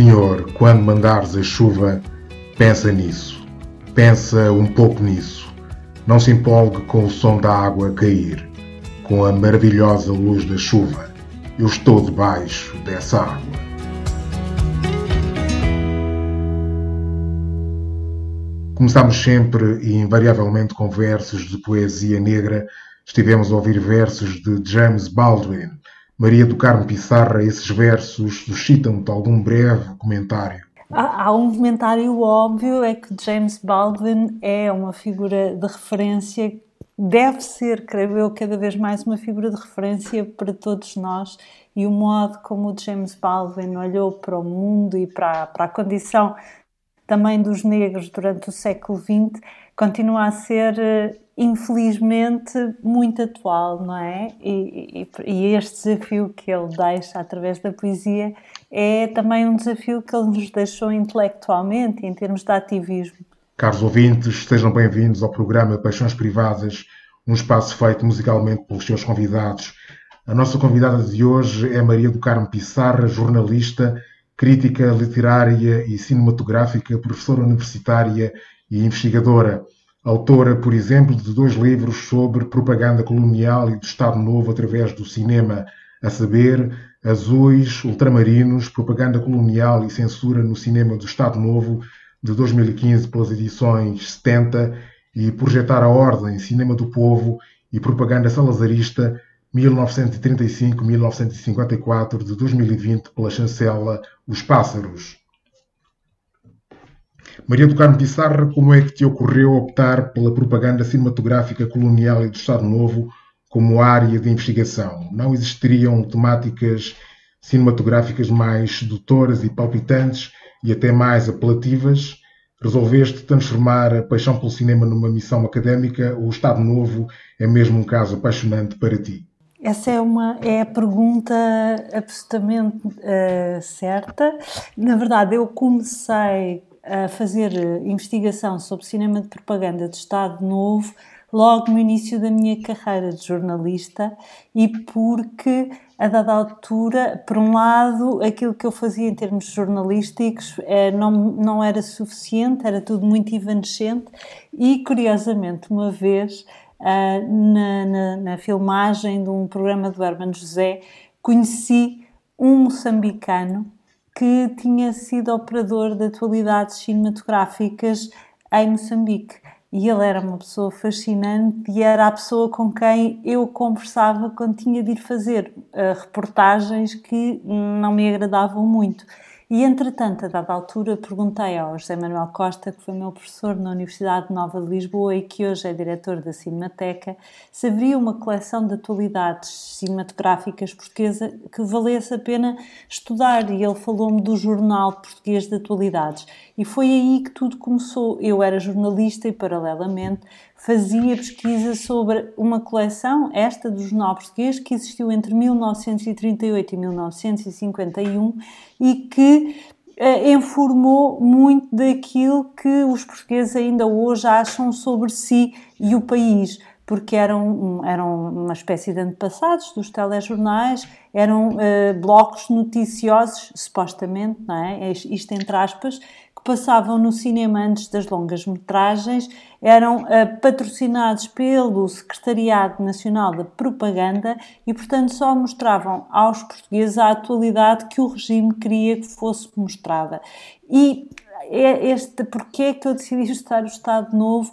Senhor, quando mandares a chuva, pensa nisso. Pensa um pouco nisso. Não se empolgue com o som da água cair, com a maravilhosa luz da chuva. Eu estou debaixo dessa água. Começámos sempre e invariavelmente com versos de poesia negra. Estivemos a ouvir versos de James Baldwin. Maria do Carmo Pissarra, esses versos suscitam-te algum breve comentário? Há um comentário óbvio, é que James Baldwin é uma figura de referência, deve ser, creio eu, cada vez mais uma figura de referência para todos nós e o modo como o James Baldwin olhou para o mundo e para, para a condição também dos negros durante o século XX, continua a ser, eh, infelizmente, muito atual, não é? E, e, e, este desafio que ele deixa através da poesia é também um desafio que ele nos deixou intelectualmente, em termos de ativismo. Caros ouvintes, sejam bem-vindos ao programa Paixões Privadas, um espaço feito musicalmente pelos seus convidados. A nossa convidada de hoje é Maria do Carmo Pissarra, jornalista crítica literária e cinematográfica, professora universitária e investigadora. Autora, por exemplo, de dois livros sobre propaganda colonial e do Estado Novo através do cinema, a saber, Azuis, Ultramarinos, Propaganda Colonial e Censura no Cinema do Estado Novo, de 2015, pelas edições 70, e Projetar a Ordem, Cinema do Povo e Propaganda Salazarista, 1935-1954, de 2020, pela chancela Os Pássaros. Maria do Carmo Pissarra, como é que te ocorreu optar pela propaganda cinematográfica colonial e do Estado Novo como área de investigação? Não existiriam temáticas cinematográficas mais sedutoras e palpitantes e até mais apelativas? Resolveste transformar a paixão pelo cinema numa missão académica? O Estado Novo é mesmo um caso apaixonante para ti? Essa é, uma, é a pergunta absolutamente uh, certa. Na verdade, eu comecei a fazer investigação sobre cinema de propaganda de Estado Novo logo no início da minha carreira de jornalista e porque, a dada altura, por um lado, aquilo que eu fazia em termos jornalísticos é, não, não era suficiente, era tudo muito evanescente e, curiosamente, uma vez uh, na, na, na, filmagem de um programa do Hermano José, conheci um moçambicano que tinha sido operador de atualidades cinematográficas em Moçambique. E ele era uma pessoa fascinante e era a pessoa com quem eu conversava quando tinha de ir fazer uh, reportagens que não me agradavam muito. E, entretanto, a dada altura, perguntei ao José Manuel Costa, que foi meu professor na Universidade Nova de Lisboa e que hoje é diretor da Cinemateca, se havia uma coleção de atualidades cinematográficas portuguesa que valesse a pena estudar. E ele falou-me do Jornal Português de Atualidades. E foi aí que tudo começou. Eu era jornalista e, paralelamente, fazia pesquisa sobre uma coleção, esta do Jornal Português, que existiu entre 1938 e 1951 e que eh, informou muito daquilo que os portugueses ainda hoje acham sobre si e o país porque eram, eram uma espécie de antepassados dos telejornais, eram uh, blocos noticiosos, supostamente, não é? isto entre aspas, que passavam no cinema antes das longas metragens, eram uh, patrocinados pelo Secretariado Nacional da Propaganda e, portanto, só mostravam aos portugueses a atualidade que o regime queria que fosse mostrada. E é este, porquê é que eu decidi estudar o Estado Novo?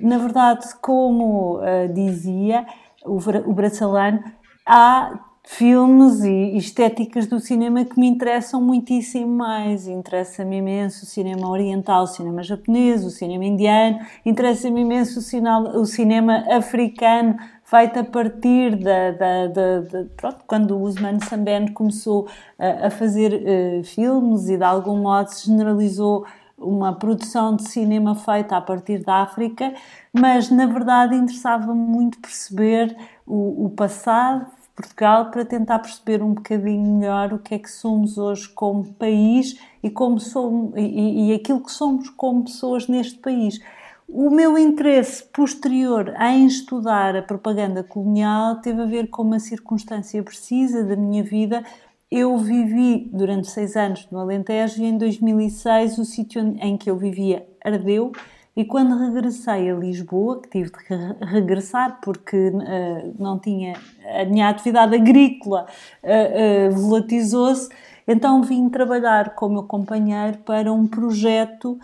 Na verdade, como uh, dizia o, o Bracelano, há filmes e estéticas do cinema que me interessam muitíssimo mais. Interessa-me imenso o cinema oriental, o cinema japonês, o cinema indiano, interessa-me imenso o, o cinema africano, feito a partir da, da, da, da pronto, quando o Usman Sambene começou a, a fazer uh, filmes e de algum modo se generalizou uma produção de cinema feita a partir da África, mas na verdade interessava-me muito perceber o, o passado Portugal para tentar perceber um bocadinho melhor o que é que somos hoje como país e, como somos, e, e aquilo que somos como pessoas neste país. O meu interesse posterior em estudar a propaganda colonial teve a ver com uma circunstância precisa da minha vida eu vivi durante seis anos no Alentejo e em 2006 o sítio em que eu vivia ardeu e quando regressei a Lisboa, que tive de regressar porque uh, não tinha, a minha atividade agrícola uh, uh, volatizou-se, então vim trabalhar com o meu companheiro para um projeto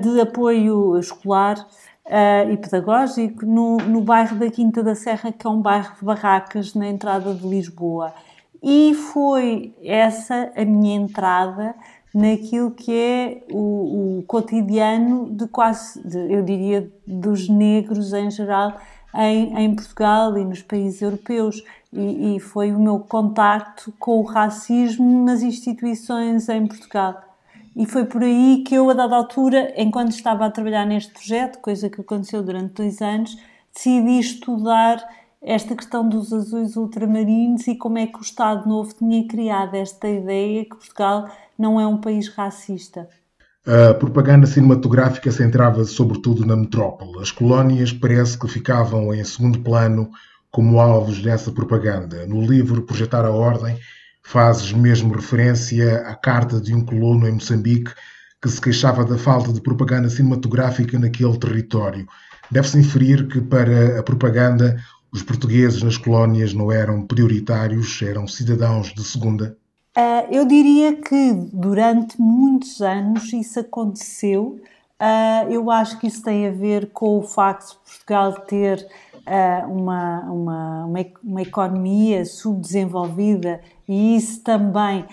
de apoio escolar e pedagógico no, no bairro da Quinta da Serra, que é um bairro de barracas na entrada de Lisboa. E foi essa a minha entrada naquilo que é o, o cotidiano de quase, de, eu diria, dos negros em geral em, em Portugal e nos países europeus. E, e, foi o meu contacto com o racismo nas instituições em Portugal. E foi por aí que eu, a dada altura, enquanto estava a trabalhar neste projeto, coisa que aconteceu durante dois anos, decidi estudar esta questão dos azuis ultramarinos e como é que o Estado Novo tinha criado esta ideia que Portugal não é um país racista. A propaganda cinematográfica centrava-se sobretudo na metrópole. As colónias parece que ficavam em segundo plano como alvos dessa propaganda. No livro Projetar a Ordem, fazes mesmo referência à carta de um colono em Moçambique que se queixava da falta de propaganda cinematográfica naquele território. Deve-se inferir que, para a propaganda, os portugueses nas colónias não eram prioritários, eram cidadãos de segunda? Uh, eu diria que durante muitos anos isso aconteceu. Uh, eu acho que isso tem a ver com o facto de Portugal ter uh, uma, uma, uma, uma, economia subdesenvolvida e isso também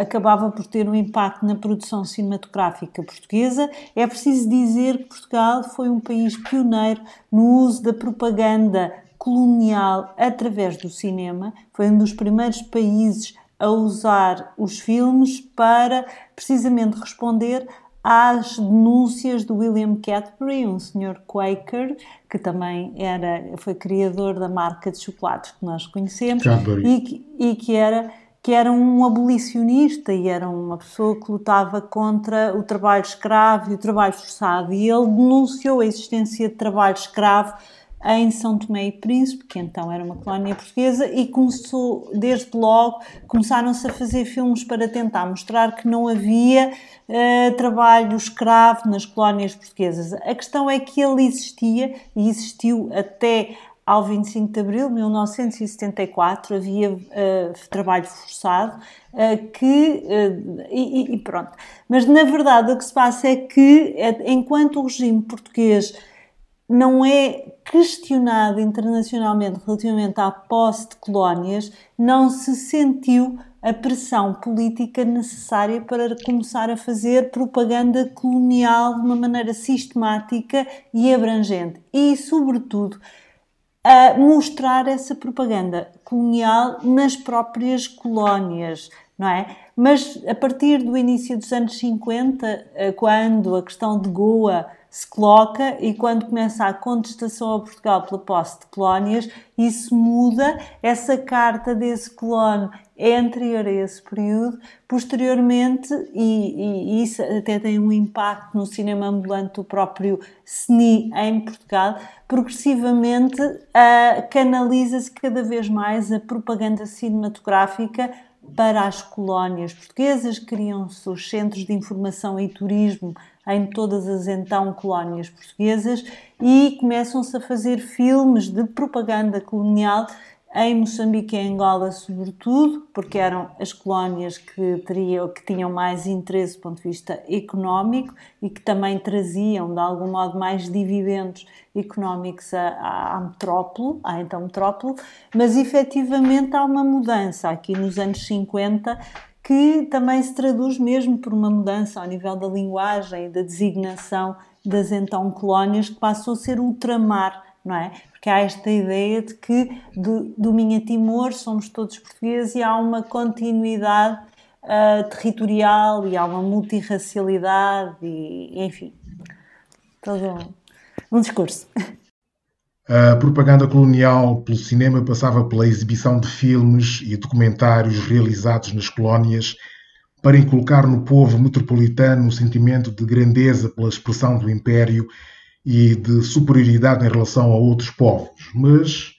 acabava por ter um impacto na produção cinematográfica portuguesa. É preciso dizer que Portugal foi um país pioneiro no uso da propaganda colonial através do cinema, foi um dos primeiros países a usar os filmes para precisamente responder às denúncias do William Cadbury, um senhor Quaker, que também era, foi criador da marca de chocolates que nós conhecemos, e que, e que era que era um abolicionista e era uma pessoa que lutava contra o trabalho escravo e o trabalho forçado. E ele denunciou a existência de trabalho escravo em São Tomé e Príncipe, que então era uma colónia portuguesa, e começou, desde logo, começaram-se a fazer filmes para tentar mostrar que não havia uh, trabalho escravo nas colónias portuguesas. A questão é que ele existia e existiu até ao 25 de abril de 1974 havia uh, trabalho forçado uh, que uh, e, e, pronto mas na verdade o que se passa é que enquanto o regime português não é questionado internacionalmente relativamente à posse de colónias, não se sentiu a pressão política necessária para começar a fazer propaganda colonial de uma maneira sistemática e abrangente. E, sobretudo, a mostrar essa propaganda colonial nas próprias colónias, não é? Mas a partir do início dos anos 50, eh, quando a questão de Goa se coloca e quando começa a contestação a Portugal pela posse de colónias, isso muda. Essa carta desse colono é anterior a esse período. Posteriormente, e, e isso até tem um impacto no cinema ambulante do próprio SNI em Portugal, progressivamente uh, canaliza-se cada vez mais a propaganda cinematográfica para as colónias portuguesas, criam-se os centros de informação e turismo em todas as então colónias portuguesas e começam-se a fazer filmes de propaganda colonial em Moçambique e Angola, sobretudo, porque eram as colónias que, teriam, que tinham mais interesse do ponto de vista económico e que também traziam, de algum modo, mais dividendos económicos à, à metrópole, à então metrópole, mas efetivamente há uma mudança aqui nos anos 50 que também se traduz mesmo por uma mudança ao nível da linguagem e da designação das então colónias, que passou a ser ultramar, não é? Porque há esta ideia de que do, do Minha Timor somos todos portugueses e há uma continuidade uh, territorial e há uma multirracialidade e, enfim, todo um, um discurso. A propaganda colonial pelo cinema passava pela exibição de filmes e documentários realizados nas colónias para inculcar no povo metropolitano um sentimento de grandeza pela expressão do império e de superioridade em relação a outros povos. Mas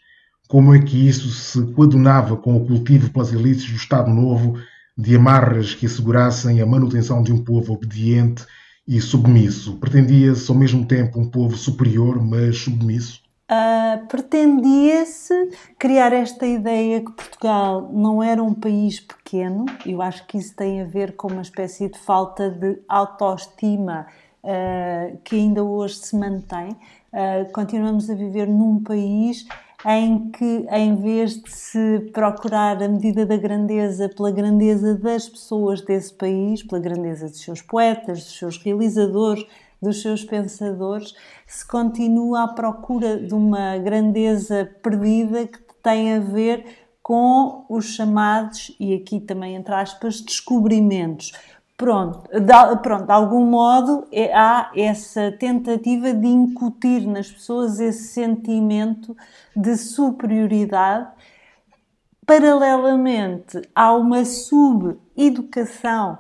como é que isso se coadunava com o cultivo pelas elites do Estado Novo de amarras que assegurassem a manutenção de um povo obediente e submisso? Pretendia-se ao mesmo tempo um povo superior, mas submisso? Uh, pretendia-se criar esta ideia que Portugal não era um país pequeno, eu acho que isso tem a ver com uma espécie de falta de autoestima uh, que ainda hoje se mantém. Uh, continuamos a viver num país em que, em vez de se procurar a medida da grandeza pela grandeza das pessoas desse país, pela grandeza dos seus poetas, dos seus realizadores, dos seus pensadores, se continua à procura de uma grandeza perdida que tem a ver com os chamados, e aqui também entre aspas, descobrimentos. Pronto, de, pronto, de algum modo é, há essa tentativa de incutir nas pessoas esse sentimento de superioridade. Paralelamente, há uma sub-educação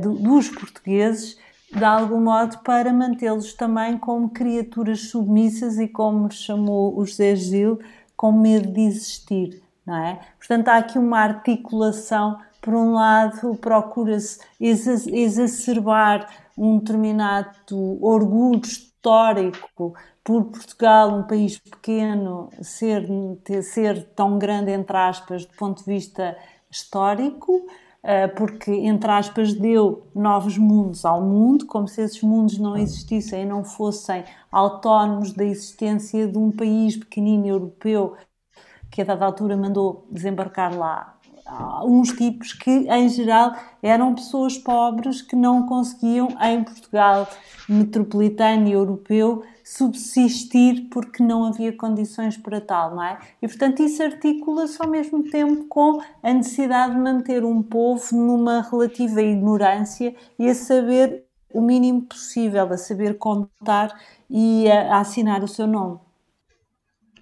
dos portugueses, de algum modo, para mantê-los também como criaturas submissas e, como chamou o José Gil, com medo de existir. Não é? Portanto, há aqui uma articulação por um lado, procura-se exacerbar um determinado orgulho histórico por Portugal, um país pequeno, ser, ser tão grande, entre aspas, do ponto de vista histórico, eh, porque, entre aspas, deu novos mundos ao mundo, como se esses mundos não existissem e não fossem autónomos da existência de um país pequenino europeu que a dada altura mandou desembarcar lá uns tipos que, em geral, eram pessoas pobres que não conseguiam, em Portugal metropolitano e europeu, subsistir porque não havia condições para tal, não é? E, portanto, isso articula-se ao mesmo tempo com a necessidade de manter um povo numa relativa ignorância e a saber o mínimo possível, a saber contar e a, a assinar o seu nome.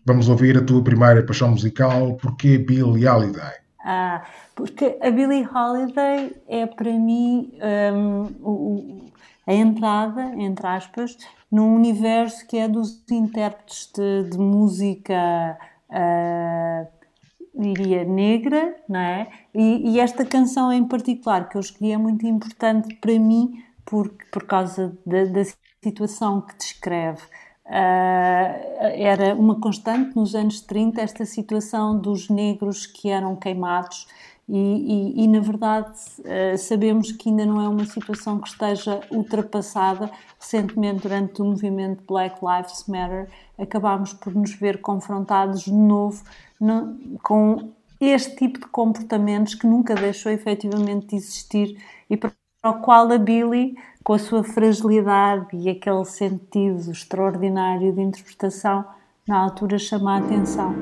Vamos ouvir a tua primeira paixão musical, Porquê Billie Holiday? Ah, porque a Billie Holiday é para mim um, a entrada, entre aspas, num universo que é dos intérpretes de, de música, uh, diria, negra, não é? E, e, esta canção em particular que eu escolhi é muito importante para mim porque, por causa da, da situação que descreve. Uh, era uma constante nos anos 30 esta situação dos negros que eram queimados e, e, e na verdade uh, sabemos que ainda não é uma situação que esteja ultrapassada. Recentemente, durante o movimento Black Lives Matter, acabámos por nos ver confrontados de novo no, com este tipo de comportamentos que nunca deixou efetivamente de existir e para o qual a Billy com a sua fragilidade e aquele sentido extraordinário de interpretação, na altura chama a atenção.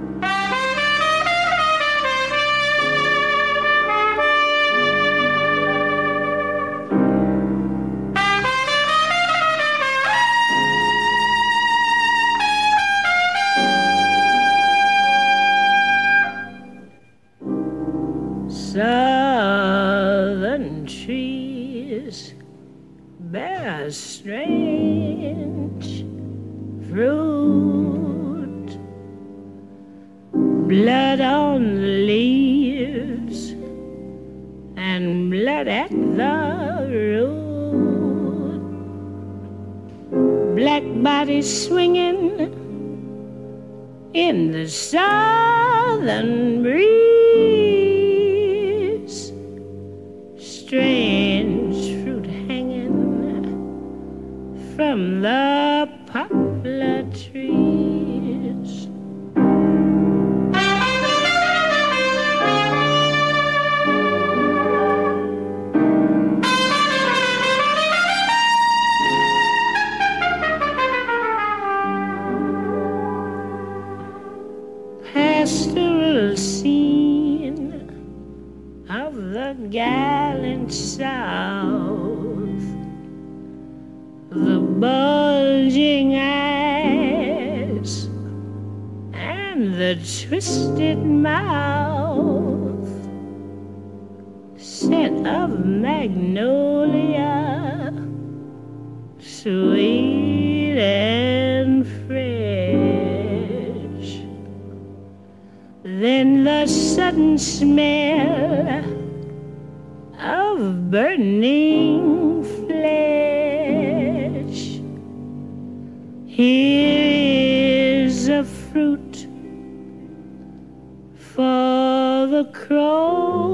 Swinging in the southern scent of magnolia, sweet and fresh. Then the sudden smell of burning flesh. Here is a fruit for the crows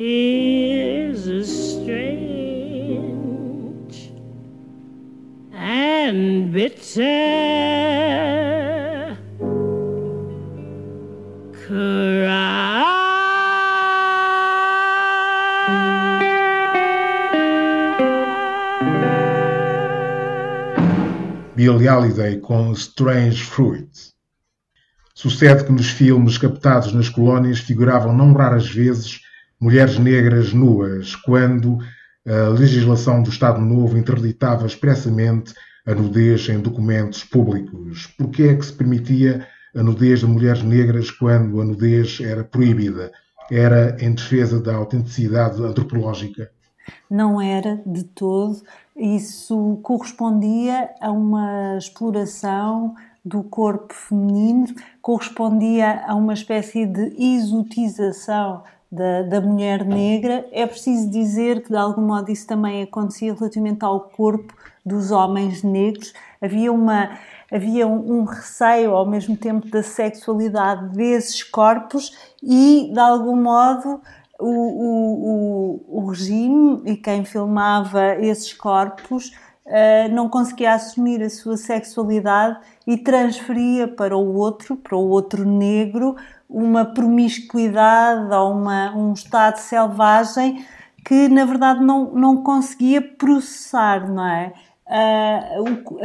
A strange and bitter Holiday com Strange Fruit. Sucede que nos filmes captados nas colónias figuravam não raras vezes mulheres negras nuas, quando a legislação do Estado Novo interditava expressamente a nudez em documentos públicos. Por que é que se permitia a nudez de mulheres negras quando a nudez era proibida? Era em defesa da autenticidade antropológica? Não era de todo. Isso correspondia a uma exploração do corpo feminino, correspondia a uma espécie de exotização da, da, mulher negra. É preciso dizer que, de algum modo, isso também acontecia relativamente ao corpo dos homens negros. Havia, uma, havia um, um receio, ao mesmo tempo, da sexualidade desses corpos e, de algum modo, o, o, o, o regime e quem filmava esses corpos uh, não conseguia assumir a sua sexualidade e transferia para o outro, para o outro negro, uma promiscuidade ou uma, um estado selvagem que na verdade não, não conseguia processar, não é? Uh, uh,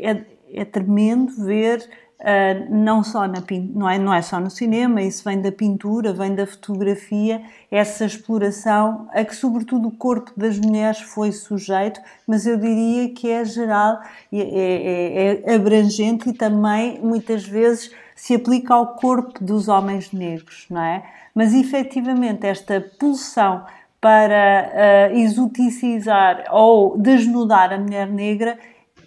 é, é, tremendo ver, uh, não, só na, não, é, não é só no cinema, isso vem da pintura, vem da fotografia, essa exploração a que sobretudo o corpo das mulheres foi sujeito, mas eu diria que é geral, é, é, é abrangente e também muitas vezes se aplica ao corpo dos homens negros, não é? Mas efetivamente esta pulsão para uh, exoticizar ou desnudar a mulher negra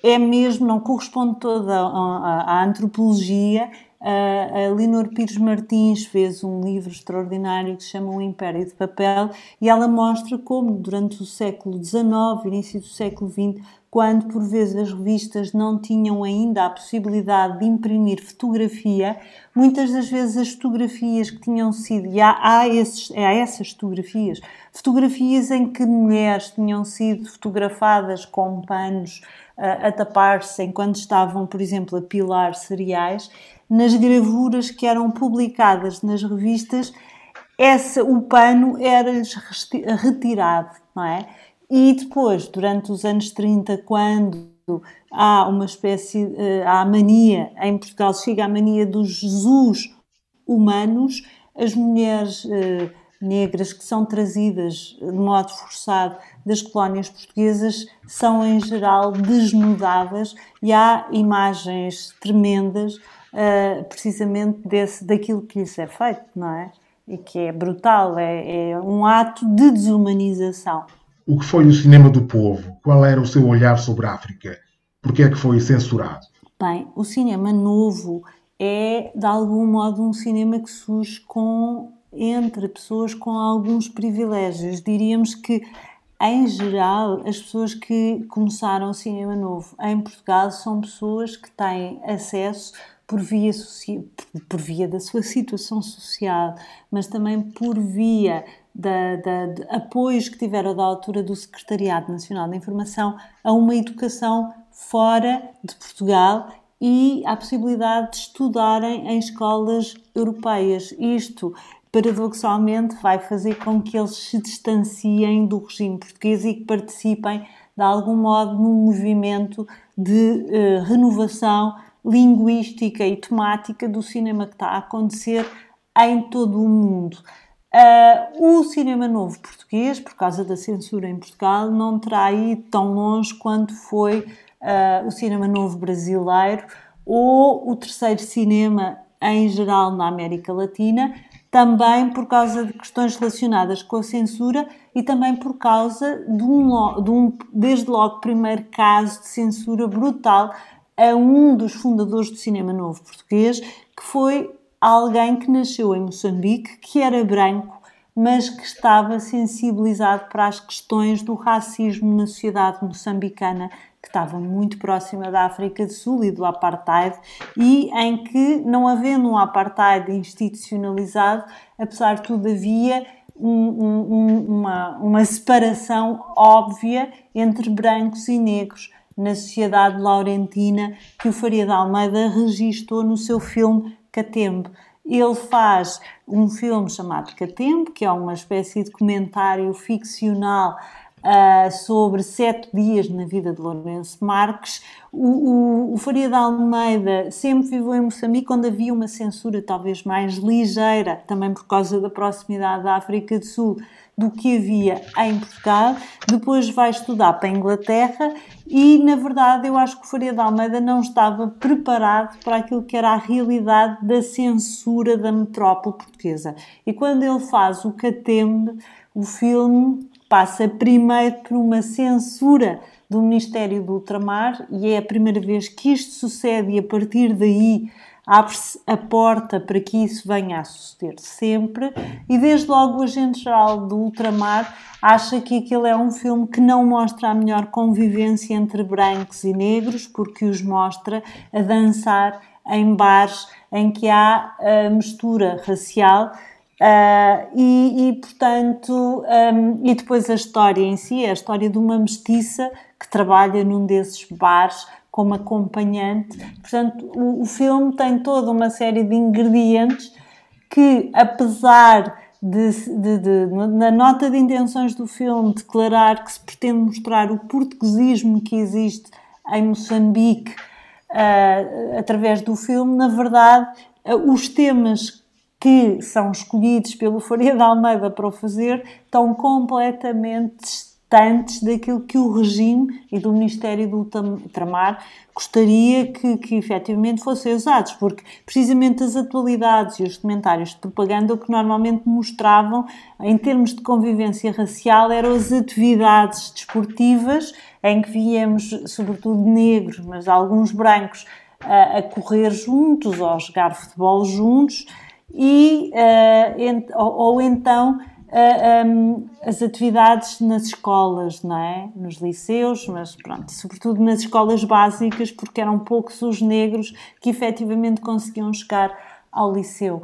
é mesmo, não corresponde toda à, antropologia. A Leonor Pires Martins fez um livro extraordinário que se chama O Império de Papel e ela mostra como durante o século XIX, início do século XX, quando por vezes as revistas não tinham ainda a possibilidade de imprimir fotografia, muitas das vezes as fotografias que tinham sido, e há, há, esses, há essas fotografias, fotografias em que mulheres tinham sido fotografadas com panos uh, a tapar-se enquanto estavam, por exemplo, a pilar cereais, nas gravuras que eram publicadas nas revistas, essa, o pano era retirado, não é? E depois, durante os anos 30, quando há uma espécie, eh, há mania, em Portugal chega a mania dos Jesus humanos, as mulheres eh, negras que são trazidas de modo forçado das colónias portuguesas são em geral desnudadas e há imagens tremendas uh, precisamente desse, daquilo que lhes é feito, não é? E que é brutal, é, é um ato de desumanização. O que foi o cinema do povo? Qual era o seu olhar sobre a África? Por que é que foi censurado? Bem, o cinema novo é, de algum modo, um cinema que surge com, entre pessoas com alguns privilégios. Diríamos que, em geral, as pessoas que começaram o cinema novo em Portugal são pessoas que têm acesso por via, por via da sua situação social, mas também por via da, de apoios que tiveram da altura do Secretariado Nacional da Informação a uma educação fora de Portugal e a possibilidade de estudarem em escolas europeias. Isto, paradoxalmente, vai fazer com que eles se distanciem do regime português e que participem, de algum modo, num movimento de uh, renovação linguística e temática do cinema que está a acontecer em todo o mundo. Uh, o cinema novo português, por causa da censura em Portugal, não terá ido tão longe quanto foi uh, o cinema novo brasileiro ou o terceiro cinema em geral na América Latina, também por causa de questões relacionadas com a censura e também por causa de um, de um desde logo, primeiro caso de censura brutal a um dos fundadores do cinema novo português, que foi alguém que nasceu em Moçambique, que era branco, mas que estava sensibilizado para as questões do racismo na sociedade moçambicana, que estava muito próxima da África do Sul e do apartheid, e em que, não havendo um apartheid institucionalizado, apesar de tudo, havia um, um, uma, uma separação óbvia entre brancos e negros na sociedade laurentina que o Faria de Almeida registou no seu filme Catembo. Ele faz um filme chamado Catembo, que é uma espécie de comentário ficcional uh, sobre sete dias na vida de Lourenço Marques. O, o, o, Faria de Almeida sempre viveu em Moçambique, onde havia uma censura talvez mais ligeira, também por causa da proximidade da África do Sul, do que havia em Portugal. Depois vai estudar para a Inglaterra e, na verdade, eu acho que o Faria de Almeida não estava preparado para aquilo que era a realidade da censura da metrópole portuguesa. E quando ele faz o Catembe, o filme passa primeiro por uma censura do Ministério do Ultramar e é a primeira vez que isto sucede e a partir daí abre-se a porta para que isso venha a suceder sempre e desde logo o agente-geral do Ultramar acha que aquele é um filme que não mostra a melhor convivência entre brancos e negros porque os mostra a dançar em bares em que há a mistura racial Uh, e, e, portanto, um, e depois a história em si, é a história de uma mestiça que trabalha num desses bares como acompanhante. Portanto, o, o filme tem toda uma série de ingredientes que, apesar de, de, de, na nota de intenções do filme, declarar que se pretende mostrar o portuguesismo que existe em Moçambique uh, através do filme, na verdade, uh, os temas que são escolhidos pelo Faria de Almeida para o fazer estão completamente distantes daquilo que o regime e do Ministério do Ultramar gostaria que, que efetivamente fossem usados, porque precisamente as atualidades e os comentários de propaganda o que normalmente mostravam, em termos de convivência racial, eram as atividades desportivas em que víamos, sobretudo negros, mas alguns brancos, a, a correr juntos ou a jogar futebol juntos e, uh, ent, ou, ou, então as atividades nas escolas, não é? Nos liceus, mas pronto, sobretudo nas escolas básicas, porque eram poucos os negros que efetivamente conseguiam chegar ao liceu.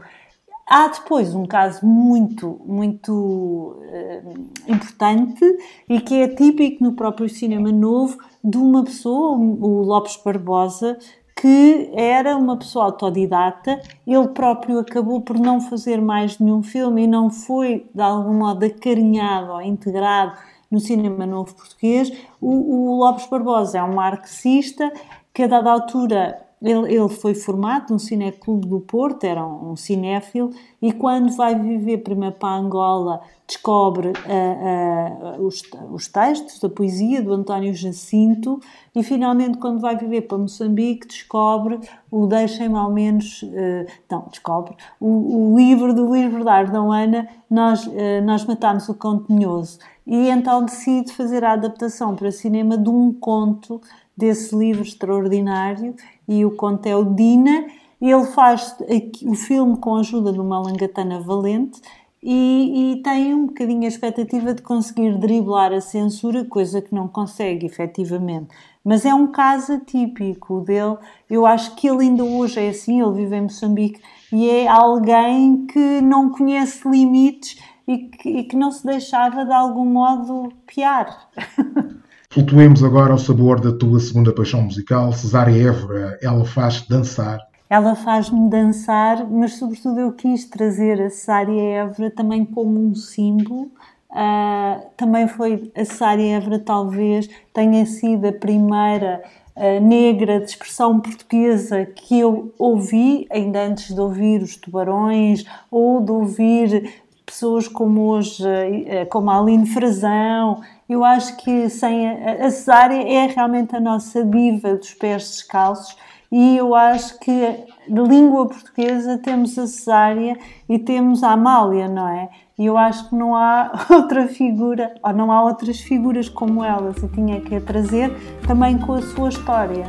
Há depois um caso muito, muito uh, importante e que é típico no próprio cinema novo de uma pessoa, o Lopes Barbosa, que era uma pessoa autodidata, ele próprio acabou por não fazer mais nenhum filme e não foi de algum modo acarinhado ou integrado no cinema novo português. O, o Lopes Barbosa é um marxista que a dada altura ele, ele foi formado no Cineclube do Porto, era um, um cinéfilo, e quando vai viver primeiro para Angola, descobre uh, uh, os, os textos da poesia do António Jacinto, e finalmente, quando vai viver para Moçambique, descobre o Deixem-me ao menos. Uh, não, descobre o, o, livro do Luís Bernardo Ana, Nós, nós Matamos o Contenhoso. E então decide fazer a adaptação para cinema de um conto desse livro extraordinário e o conto é o Dina. Ele faz o filme com a ajuda de uma langatana valente e, e, tem um bocadinho a expectativa de conseguir driblar a censura, coisa que não consegue efetivamente. Mas é um caso atípico dele. Eu acho que ele ainda hoje é assim, ele vive em Moçambique e é alguém que não conhece limites e que, e que não se deixava de algum modo piar. Flutuemos agora ao sabor da tua segunda paixão musical, Cesária Évora. Ela faz dançar. Ela faz-me dançar, mas sobretudo eu quis trazer a Cesária Évora também como um símbolo Uh, também foi a Cesária Évora, talvez tenha sido a primeira uh, negra de expressão portuguesa que eu ouvi, ainda antes de ouvir os Tubarões ou de ouvir pessoas como hoje, uh, como a Aline Frazão. Eu acho que sem a, Cesária é realmente a nossa diva dos pés descalços e eu acho que de língua portuguesa temos a Cesária e temos a Amália, não é? E eu acho que não há outra figura, ou não há outras figuras como elas, e tinha que a trazer também com a sua história.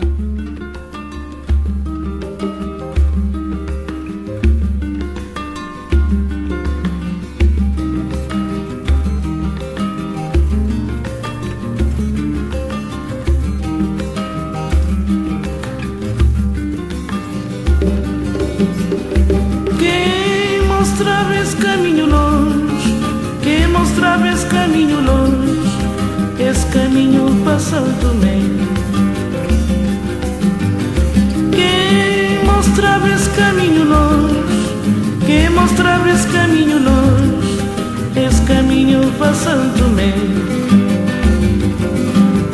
Santo Tomé. Quem mostrava esse caminho longe, quem mostrava esse caminho longe, esse caminho Santo Tomé.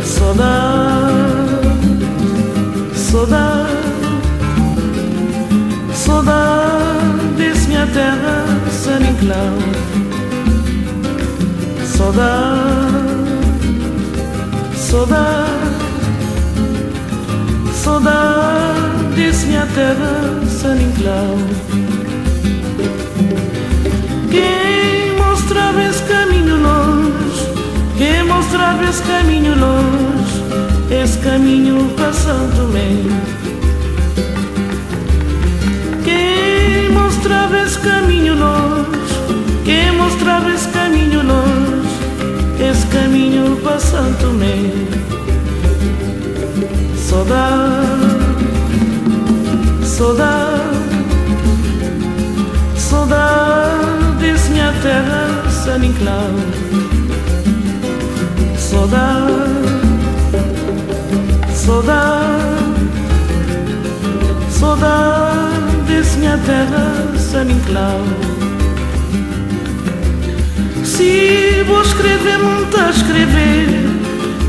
Saudade, saudade, saudade desse minha terra, San Inclau. Saudade, saudade, saudade desse minha terra, San Inclau. Quem mostrava esse caminho longe, quem mostrava esse caminho Santo Tomé. Saudade, saudade, saudade desse minha terra, San Inclau. Saudade, saudade, saudade desse minha terra, San Inclau. Se vou escrever, muito a escrever.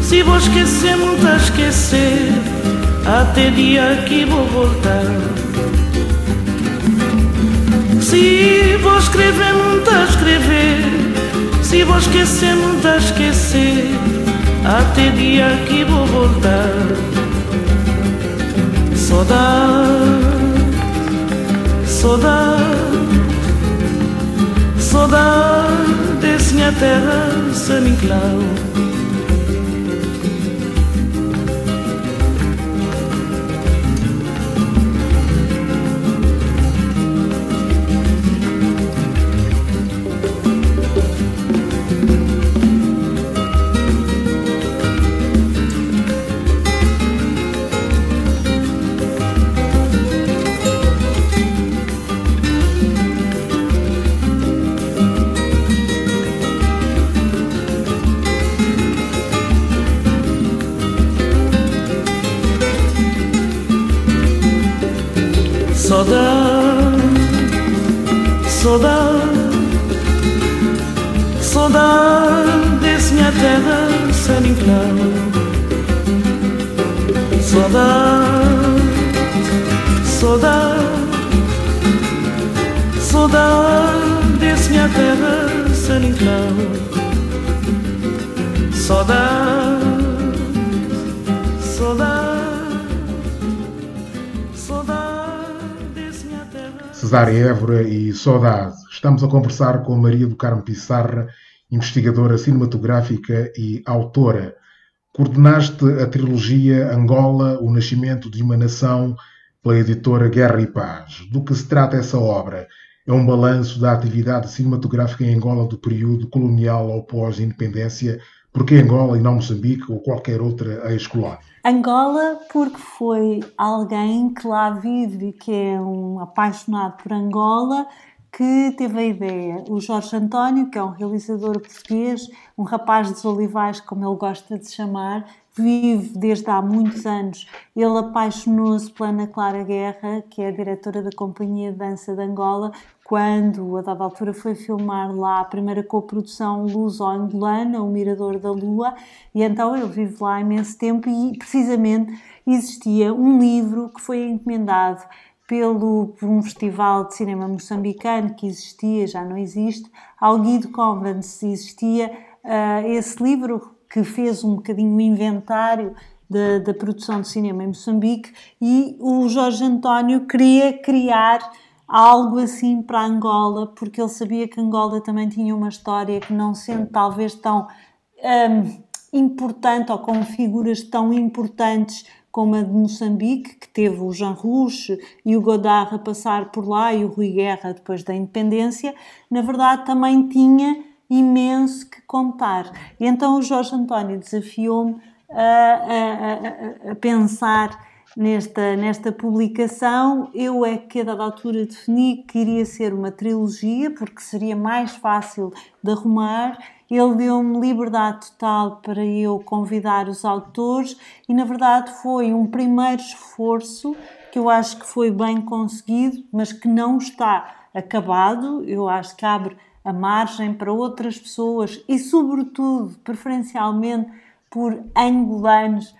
Se vou esquecer, muito a esquecer. Até dia que vou voltar. Se vou escrever, muito a escrever. Se vou esquecer, muito a esquecer. Até dia que vou voltar. Saudade, saudade, saudade desse minha terra, Inclau. Cesária Évora e Saudade. Estamos a conversar com Maria do Carmo Pissarra, investigadora cinematográfica e autora. Coordenaste a trilogia Angola, o nascimento de uma nação, pela editora Guerra e Paz. Do que se trata essa obra? É um balanço da atividade cinematográfica em Angola do período colonial ao pós-independência, porque Angola e não Moçambique ou qualquer outra ex-colónia? Angola, porque foi alguém que lá vive, que é um apaixonado por Angola, que teve a ideia. O Jorge António, que é um realizador português, um rapaz dos olivais, como ele gosta de chamar, vive desde há muitos anos. Ele apaixonou-se pela Ana Clara Guerra, que é a diretora da Companhia de Dança de Angola, quando, a dada altura, foi filmar lá a primeira coprodução luso-angolana, O Mirador da Lua, e então ele vive lá há imenso tempo e, precisamente, existia um livro que foi encomendado pelo, por um festival de cinema moçambicano que existia, já não existe, ao Guido Convents existia uh, esse livro que fez um bocadinho o inventário da, da produção de cinema em Moçambique e o Jorge António queria criar algo assim para Angola, porque ele sabia que Angola também tinha uma história que não sendo talvez tão um, importante ou com figuras tão importantes como a de Moçambique, que teve o Jean Rouge e o Godard a passar por lá e o Rui Guerra depois da independência, na verdade também tinha imenso que contar. E então o Jorge António desafiou-me a, a, a, a, pensar nesta, nesta publicação. Eu é que a dada altura defini que iria ser uma trilogia, porque seria mais fácil de arrumar. Ele deu-me liberdade total para eu convidar os autores e, na verdade, foi um primeiro esforço que eu acho que foi bem conseguido, mas que não está acabado. Eu acho que abre a margem para outras pessoas e, sobretudo, preferencialmente por angolanos,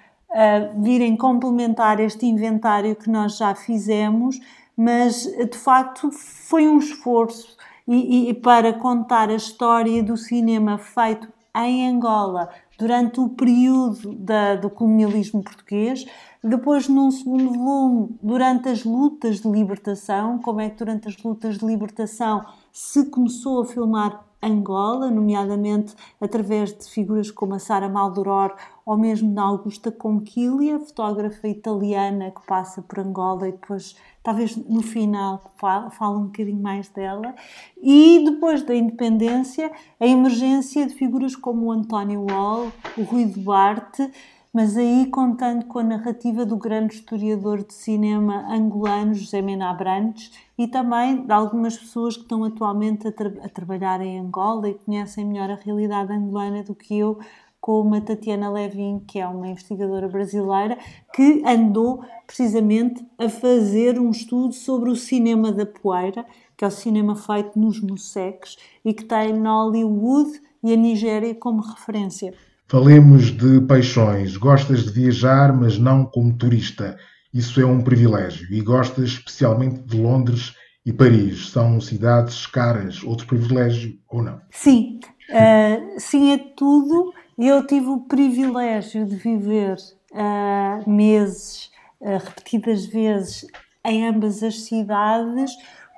virem complementar este inventário que nós já fizemos, mas de facto foi um esforço e, e para contar a história do cinema feito em Angola durante o período da, do colonialismo português, depois, num segundo volume, durante as lutas de libertação, como é que durante as lutas de libertação se começou a filmar Angola, nomeadamente através de figuras como a Sara Maldoror ou mesmo da Augusta Conquiglia, fotógrafa italiana que passa por Angola e depois, talvez no final, fala, um bocadinho mais dela. E depois da independência, a emergência de figuras como o António Wall, o Rui Duarte, mas aí contando com a narrativa do grande historiador de cinema angolano José Mena Abrantes e também de algumas pessoas que estão atualmente a, tra a, trabalhar em Angola e conhecem melhor a realidade angolana do que eu, como a Tatiana Levin, que é uma investigadora brasileira que andou precisamente a fazer um estudo sobre o cinema da poeira, que é o cinema feito nos Musseques e que tem Nollywood e a Nigéria como referência. Falemos de paixões. Gostas de viajar, mas não como turista. Isso é um privilégio. E gostas especialmente de Londres e Paris. São cidades caras. Outro privilégio ou não? Sim. Uh, sim, é tudo. Eu tive o privilégio de viver uh, meses, uh, repetidas vezes, em ambas as cidades,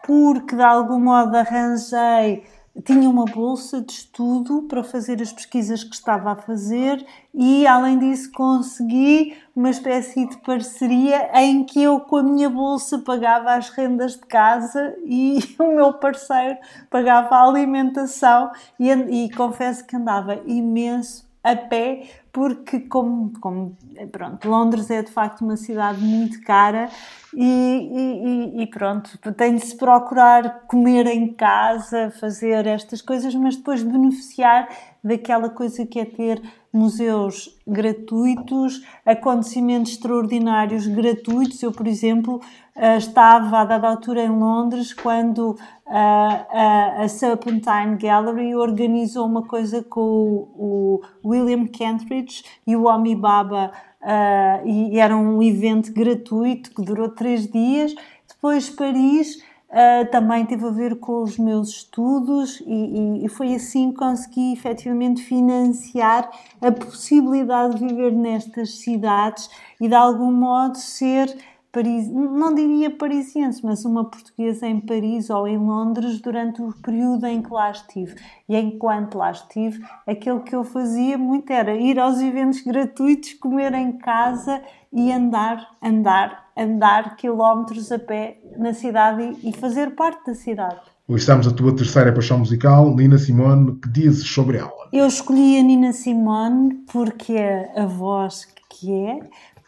porque de algum modo arranjei tinha uma bolsa de estudo para fazer as pesquisas que estava a fazer e, além disso, consegui uma espécie de parceria em que eu, com a minha bolsa, pagava as rendas de casa e o meu parceiro pagava a alimentação. E, e confesso que andava imenso a pé, porque, como, como pronto, Londres é de facto uma cidade muito cara e, e, e, pronto, tem de se procurar comer em casa, fazer estas coisas, mas depois beneficiar daquela coisa que é ter museus gratuitos, acontecimentos extraordinários gratuitos. Eu, por exemplo, estava a dada altura em Londres quando a, eh, a, a Serpentine Gallery organizou uma coisa com o, o William Kentridge e o Omi Baba uh, e era um evento gratuito que durou três dias. Depois Paris uh, também teve a ver com os meus estudos e, e, e, foi assim que consegui efetivamente financiar a possibilidade de viver nestas cidades e de algum modo ser Paris, não diria parisiense, mas uma portuguesa em Paris ou em Londres durante o período em que lá estive. E enquanto lá estive, aquilo que eu fazia muito era ir aos eventos gratuitos, comer em casa e andar, andar, andar quilómetros a pé na cidade e fazer parte da cidade. Hoje estamos a tua terceira paixão musical, Nina Simone. Que dizes sobre ela? Eu escolhi a Nina Simone porque é a voz que é,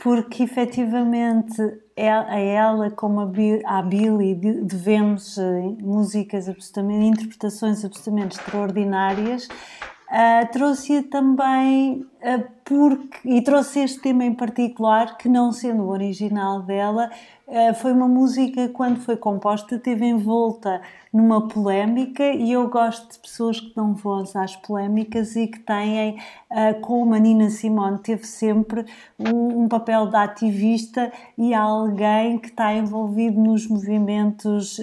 porque efetivamente a ela, como a Billy, devemos eh, músicas absolutamente, interpretações absolutamente extraordinárias. Uh, trouxe também uh, porque, e trouxe este tema em particular, que não sendo o original dela, foi uma música, quando foi composta, teve envolta numa polémica e eu gosto de pessoas que dão voz às polémicas e que têm, como a Nina Simone, teve sempre um, um papel de ativista e alguém que está envolvido nos movimentos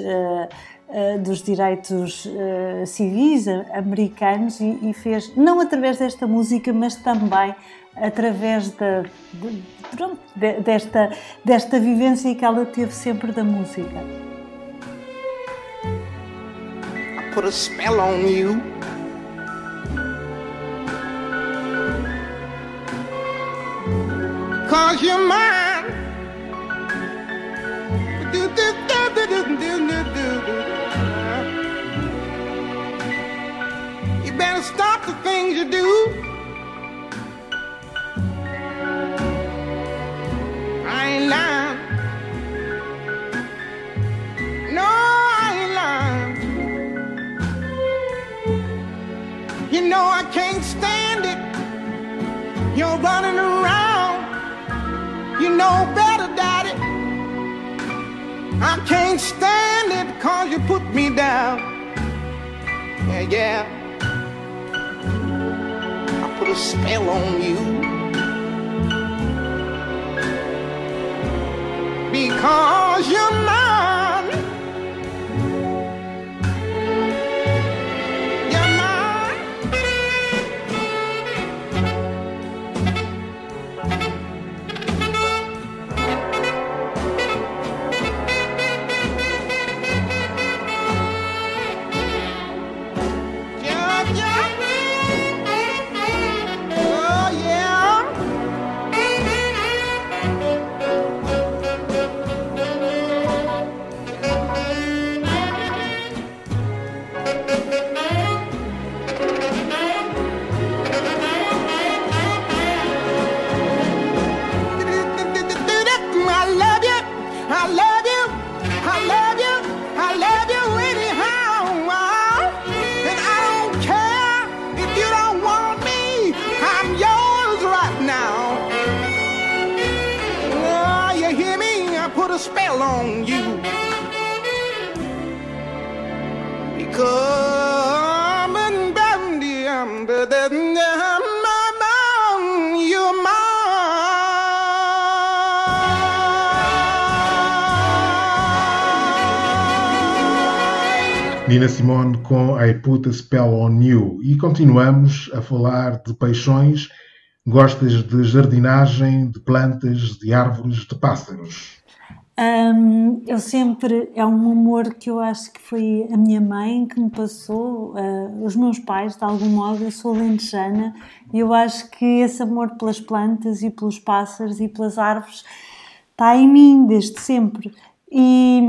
eh, dos direitos uh, civis americanos e, e, fez, não através desta música, mas também através da, de, pronto, de, desta, desta vivência que ela teve sempre da música. I put a spell on you. Cause you're mine. Do, do, do, do, do, do, do, do. better stop the things you do. Down. Yeah, yeah I put a spell on you. Because you're mine. Nina Simone com I Put a Spell on You. E continuamos a falar de paixões. Gostas de jardinagem, de plantas, de árvores, de pássaros? Um, eu sempre, é um amor que eu acho que foi a minha mãe que me passou, uh, os meus pais, de algum modo, eu sou lentejana, e eu acho que esse amor pelas plantas e pelos pássaros e pelas árvores está em mim desde sempre. E,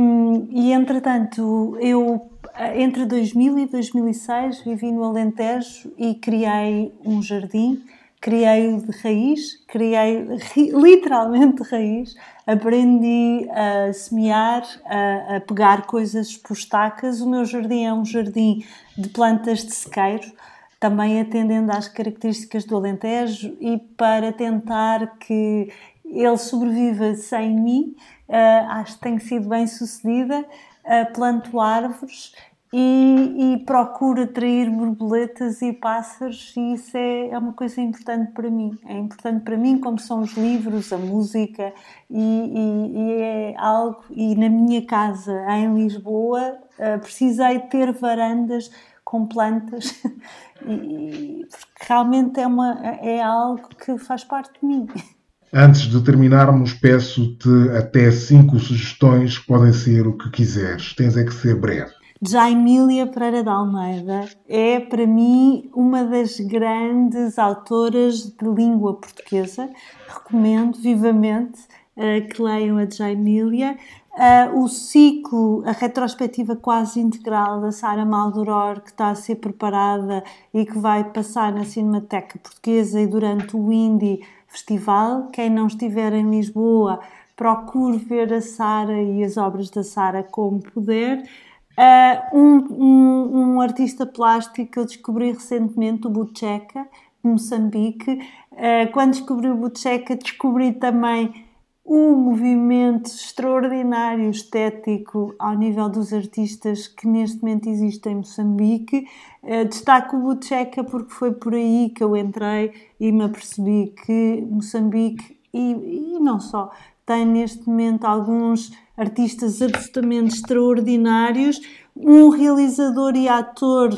e entretanto, eu entre 2000 e 2006 vivi no Alentejo e criei um jardim, criei-o de raiz, criei literalmente de raiz, aprendi a semear, a, a pegar coisas por estacas. O meu jardim é um jardim de plantas de sequeiro, também atendendo às características do Alentejo e para tentar que ele sobreviva sem mim, uh, acho que tenho sido bem sucedida. Planto árvores e, e procuro atrair borboletas e pássaros e isso é, é uma coisa importante para mim. É importante para mim como são os livros, a música e, e, e é algo... E na minha casa em Lisboa uh, precisei ter varandas com plantas e, porque realmente é, uma, é algo que faz parte de mim. Antes de terminarmos, peço-te até cinco sugestões que podem ser o que quiseres. Tens é que ser breve. Jaimília Pereira de Almeida é, para mim, uma das grandes autoras de língua portuguesa. Recomendo vivamente uh, que leiam a Jaimília. Uh, o ciclo, a retrospectiva quase integral da Sara Maldoror, que está a ser preparada e que vai passar na Cinemateca Portuguesa e durante o Indie Festival. Quem não estiver em Lisboa, procure ver a Sara e as obras da Sara como puder. Uh, um, um, um, artista plástico que eu descobri recentemente, o Bucheca, de Moçambique. Uh, quando descobri o Bucheca, descobri também um movimento extraordinário estético ao nível dos artistas que neste momento existe em Moçambique. Uh, destaco o Bucheca porque foi por aí que eu entrei e me apercebi que Moçambique, e, e não só, tem neste momento alguns artistas absolutamente extraordinários, um realizador e ator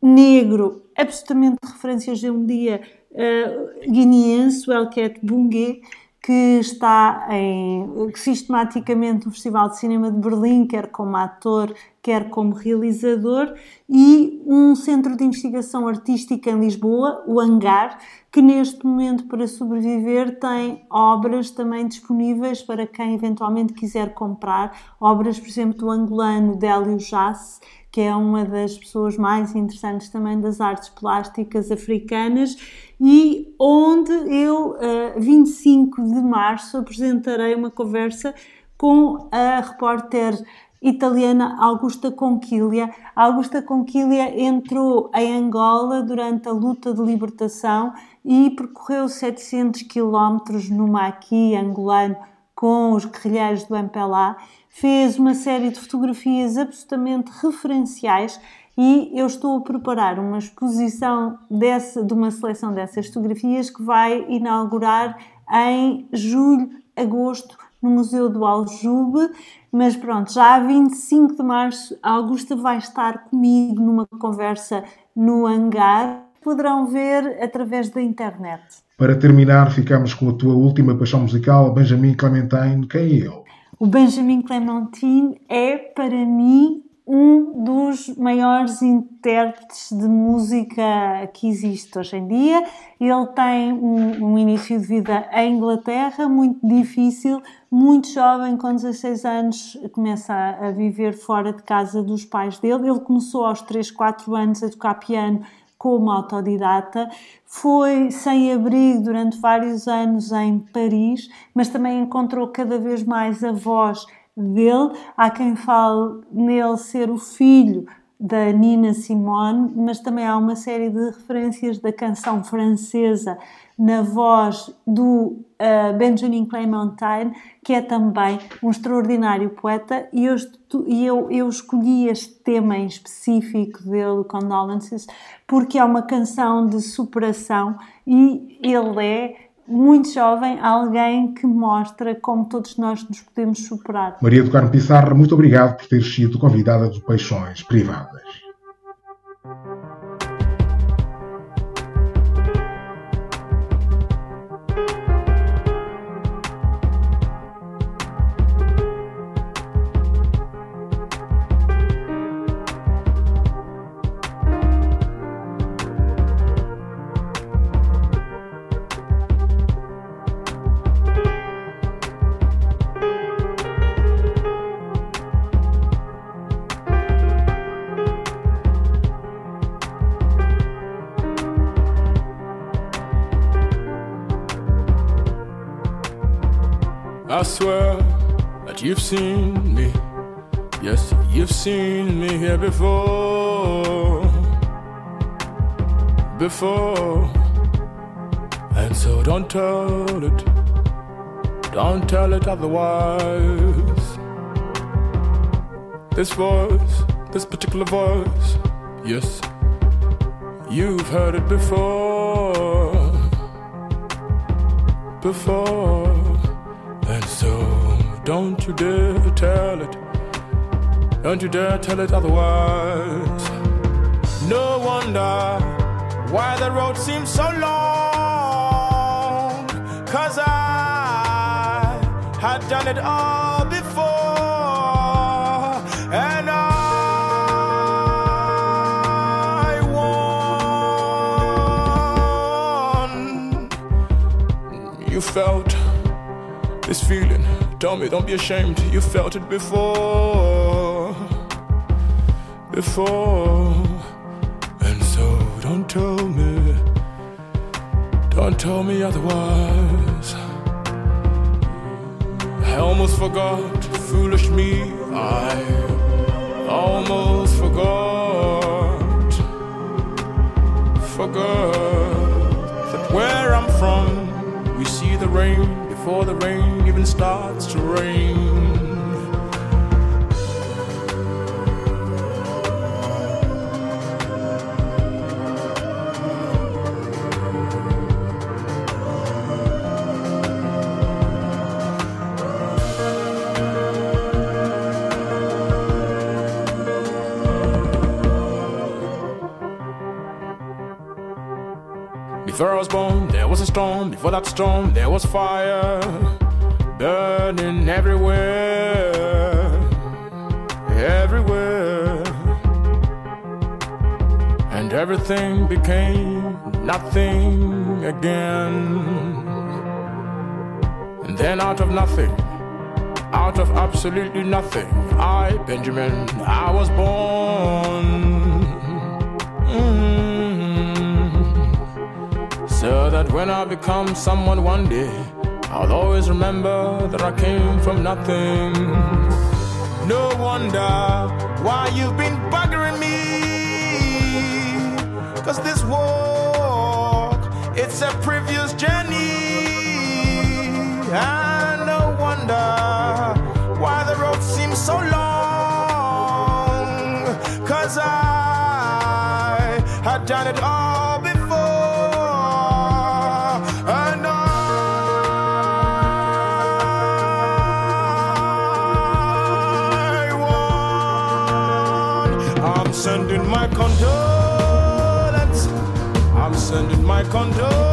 negro, absolutamente de referências de um dia uh, guineense, o Elket Bungue, que está em, sistematicamente no Festival de Cinema de Berlim, quer como ator, quer como realizador, e um centro de investigação artística em Lisboa, o Hangar, que neste momento, para sobreviver, tem obras também disponíveis para quem eventualmente quiser comprar, obras, por exemplo, do angolano Délio Jasse, que é uma das pessoas mais interessantes também das artes plásticas africanas, e onde eu, uh, 25 de março, apresentarei uma conversa com a repórter italiana Augusta Conquiglia. Augusta Conquiglia entrou em Angola durante a luta de libertação e percorreu 700 quilómetros no Maqui angolano com os guerrilheiros do MPLA. Fez uma série de fotografias absolutamente referenciais e eu estou a preparar uma exposição dessa, de uma seleção dessas fotografias que vai inaugurar em julho, agosto, no Museu do Aljube. Mas pronto, já a 25 de março, a Augusta vai estar comigo numa conversa no hangar. Poderão ver através da internet. Para terminar, ficamos com a tua última paixão musical, Benjamin Clementine. Quem é ele? O Benjamin Clementine é, para mim, um dos maiores intérpretes de música que existe hoje em dia. Ele tem um, um, início de vida em Inglaterra muito difícil, muito jovem, com 16 anos, começa a, a viver fora de casa dos pais dele. Ele começou aos 3, 4 anos a tocar piano como autodidata, foi sem abrigo durante vários anos em Paris, mas também encontrou cada vez mais a voz dele. Há quem fale nele ser o filho da Nina Simone, mas também há uma série de referências da canção francesa na voz do uh, Benjamin Clementine, que é também um extraordinário poeta, e eu, eu, eu escolhi este tema em específico dele, Condolences, porque é uma canção de superação e ele é muito jovem, alguém que mostra como todos nós nos podemos superar. Maria do Carmo Pissarra, muito obrigado por ter sido convidada do Paixões Privadas. Swear that you've seen me. Yes, you've seen me here before. Before. And so don't tell it. Don't tell it otherwise. This voice, this particular voice, yes, you've heard it before. Before. And so, don't you dare tell it. Don't you dare tell it otherwise. No wonder why the road seems so long. Cause I had done it all feeling. Tell me, don't be ashamed. You felt it before. Before. And so don't tell me. Don't tell me otherwise. I almost forgot, foolish me. I almost forgot, forgot that where I'm from, we see the rain before the rain even starts to rain. Before I was born, there was a storm. Before that storm, there was fire burning everywhere, everywhere. And everything became nothing again. And then out of nothing, out of absolutely nothing, I, Benjamin, I was born. That when I become someone one day, I'll always remember that I came from nothing. No wonder why you've been buggering me. Cause this walk, it's a previous journey. And no wonder why the road seems so long. Cause I had done it all sending my condolence. I'm sending my condolence.